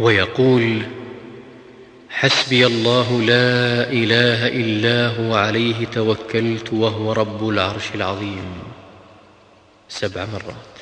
ويقول حسبي الله لا إله إلا هو عليه توكلت وهو رب العرش العظيم. سبع مرات.